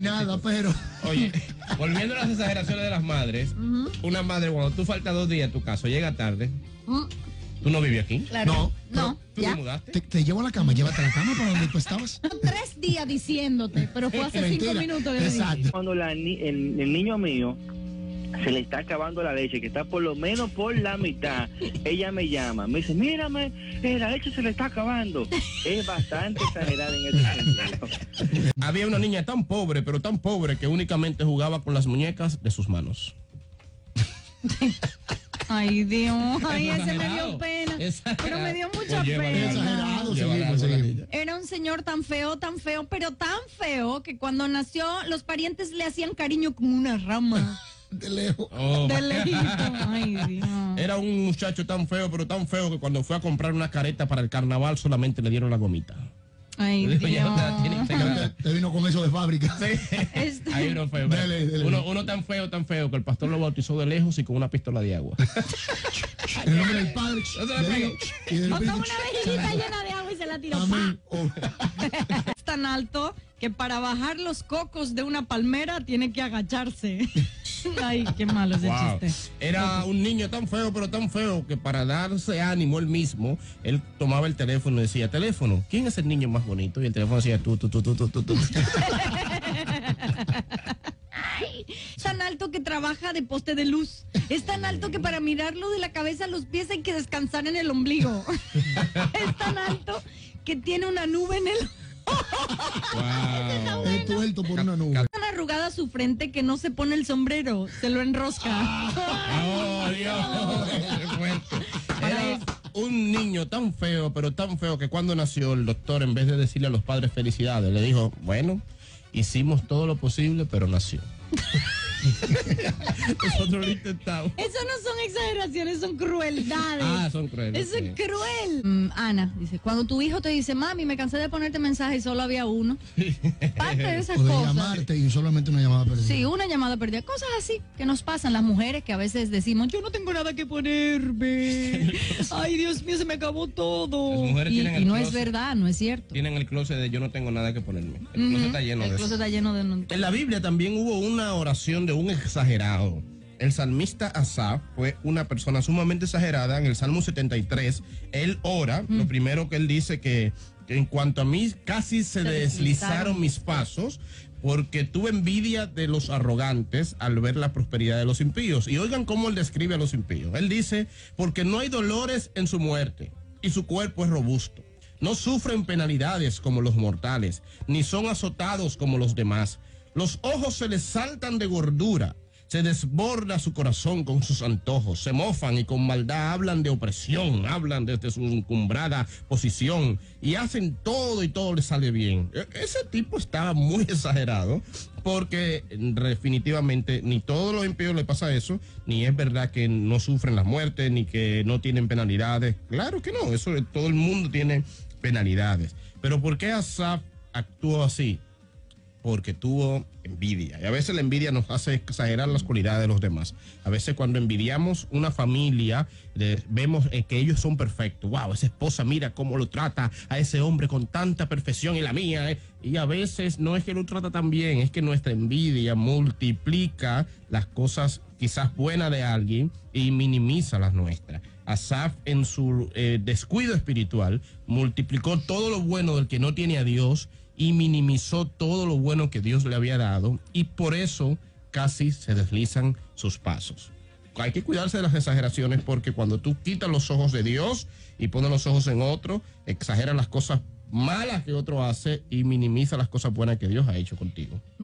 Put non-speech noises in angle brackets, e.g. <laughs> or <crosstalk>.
Nada, pero. Oye, volviendo a las exageraciones de las madres, una madre, cuando tú faltas dos días a tu casa, llega tarde, Mm, tú no vives aquí. Claro. No, No, ¿Tú ya. te mudaste? Te, te llevo a la cama, llévate a la cama para donde tú estabas. <laughs> Tres días diciéndote, pero fue hace <laughs> cinco minutos que me dijiste. Exacto. cuando la el niño mío se le está acabando la leche, que está por lo menos por la mitad, <laughs> ella me llama, me dice, mírame, eh, la leche se le está acabando. Es bastante exagerada en ese sentido. <laughs> Había una niña tan pobre, pero tan pobre, que únicamente jugaba con las muñecas de sus manos. <laughs> Ay, Dios, ay, Es ese me dio pena. Pero me dio mucha Pues pena. Era un señor tan feo, tan feo, pero tan feo que cuando nació los parientes le hacían cariño con una rama De lejos. Oh. de lejito. Ay, Dios. Era un muchacho tan feo, pero tan feo que cuando fue a comprar una careta para el carnaval solamente le dieron la gomita. Ay, Le <laughs> dijo, ya no te la tienen Dios. Te, te vino con eso de fábrica. Este- Ahí uno feo. Dele, dele. Uno, uno tan feo, tan feo que el pastor lo bautizó de lejos y con una pistola de agua. El nombre del Padre. No se y del Botó una vejillita llena de agua y se la tiró. Amén. Oh. <laughs> Es tan alto que para bajar los cocos de una palmera tiene que agacharse. <laughs> Ay, qué malo ese Wow. chiste. Era un niño tan feo, pero tan feo que para darse ánimo él mismo, él tomaba el teléfono y decía, teléfono, ¿quién es el niño más bonito? Y el teléfono decía, tú, tú, tú, tú, tú, tú, tú. <laughs> tan alto que trabaja de poste de luz. Es tan alto que para mirarlo de la cabeza a los pies hay que descansar en el ombligo. <laughs> es tan alto que tiene una nube en el... Wow. Es tuerto por una nube. Arrugada su frente que no se pone el sombrero, se lo enrosca. Oh, Dios. Qué. Era un niño tan feo, pero tan feo que cuando nació el doctor, en vez de decirle a los padres felicidades, le dijo, bueno, hicimos todo lo posible, pero nació. <laughs> Nosotros lo intentamos. Eso no son exageraciones, son crueldades. Ah, son crueles. Eso sí. es cruel. Mm, Ana dice, cuando tu hijo te dice, mami, me cansé de ponerte mensaje y solo había uno. Parte de esas O de cosas. llamarte y solamente una llamada perdida. Sí, una llamada perdida. Cosas así que nos pasan las mujeres que a veces decimos, yo no tengo nada que ponerme. <laughs> Ay, Dios mío, se me acabó todo. Las mujeres y tienen y el no es verdad, no es cierto. Tienen el closet de yo no tengo nada que ponerme. El closet está lleno El de closet eso. está lleno de... En la Biblia también hubo una oración de un exagerado. El salmista Asaf fue una persona sumamente exagerada. En el Salmo 73, él ora. Lo primero que él dice que, que en cuanto a mí, casi se, Se deslizaron deslizaron mis pasos. Porque tuve envidia de los arrogantes al ver la prosperidad de los impíos. Y oigan cómo él describe a los impíos. Él dice, porque no hay dolores en su muerte y su cuerpo es robusto. No sufren penalidades como los mortales, ni son azotados como los demás. Los ojos se les saltan de gordura, se desborda su corazón con sus antojos, se mofan y con maldad hablan de opresión, hablan desde su encumbrada posición y hacen todo y todo les sale bien. E- Ese tipo está muy <laughs> exagerado porque mm, definitivamente ni todos los impíos le pasa eso, ni es verdad que no sufren las muertes, ni que no tienen penalidades. Claro que no, eso todo el mundo tiene penalidades. Pero ¿por qué Asaf actuó así? Porque tuvo envidia. Y a veces la envidia nos hace exagerar las cualidades de los demás. A veces cuando envidiamos una familia, vemos eh, que ellos son perfectos. Wow, esa esposa mira cómo lo trata a ese hombre con tanta perfección y la mía. eh. Y a veces no es que lo trata tan bien, es que nuestra envidia multiplica las cosas quizás buenas de alguien y minimiza las nuestras. Asaf en su eh, descuido espiritual multiplicó todo lo bueno del que no tiene a Dios y minimizó todo lo bueno que Dios le había dado y por eso casi se deslizan sus pasos. Hay que cuidarse de las exageraciones porque cuando tú quitas los ojos de Dios y pones los ojos en otro, exageras las cosas malas que otro hace y minimiza las cosas buenas que Dios ha hecho contigo.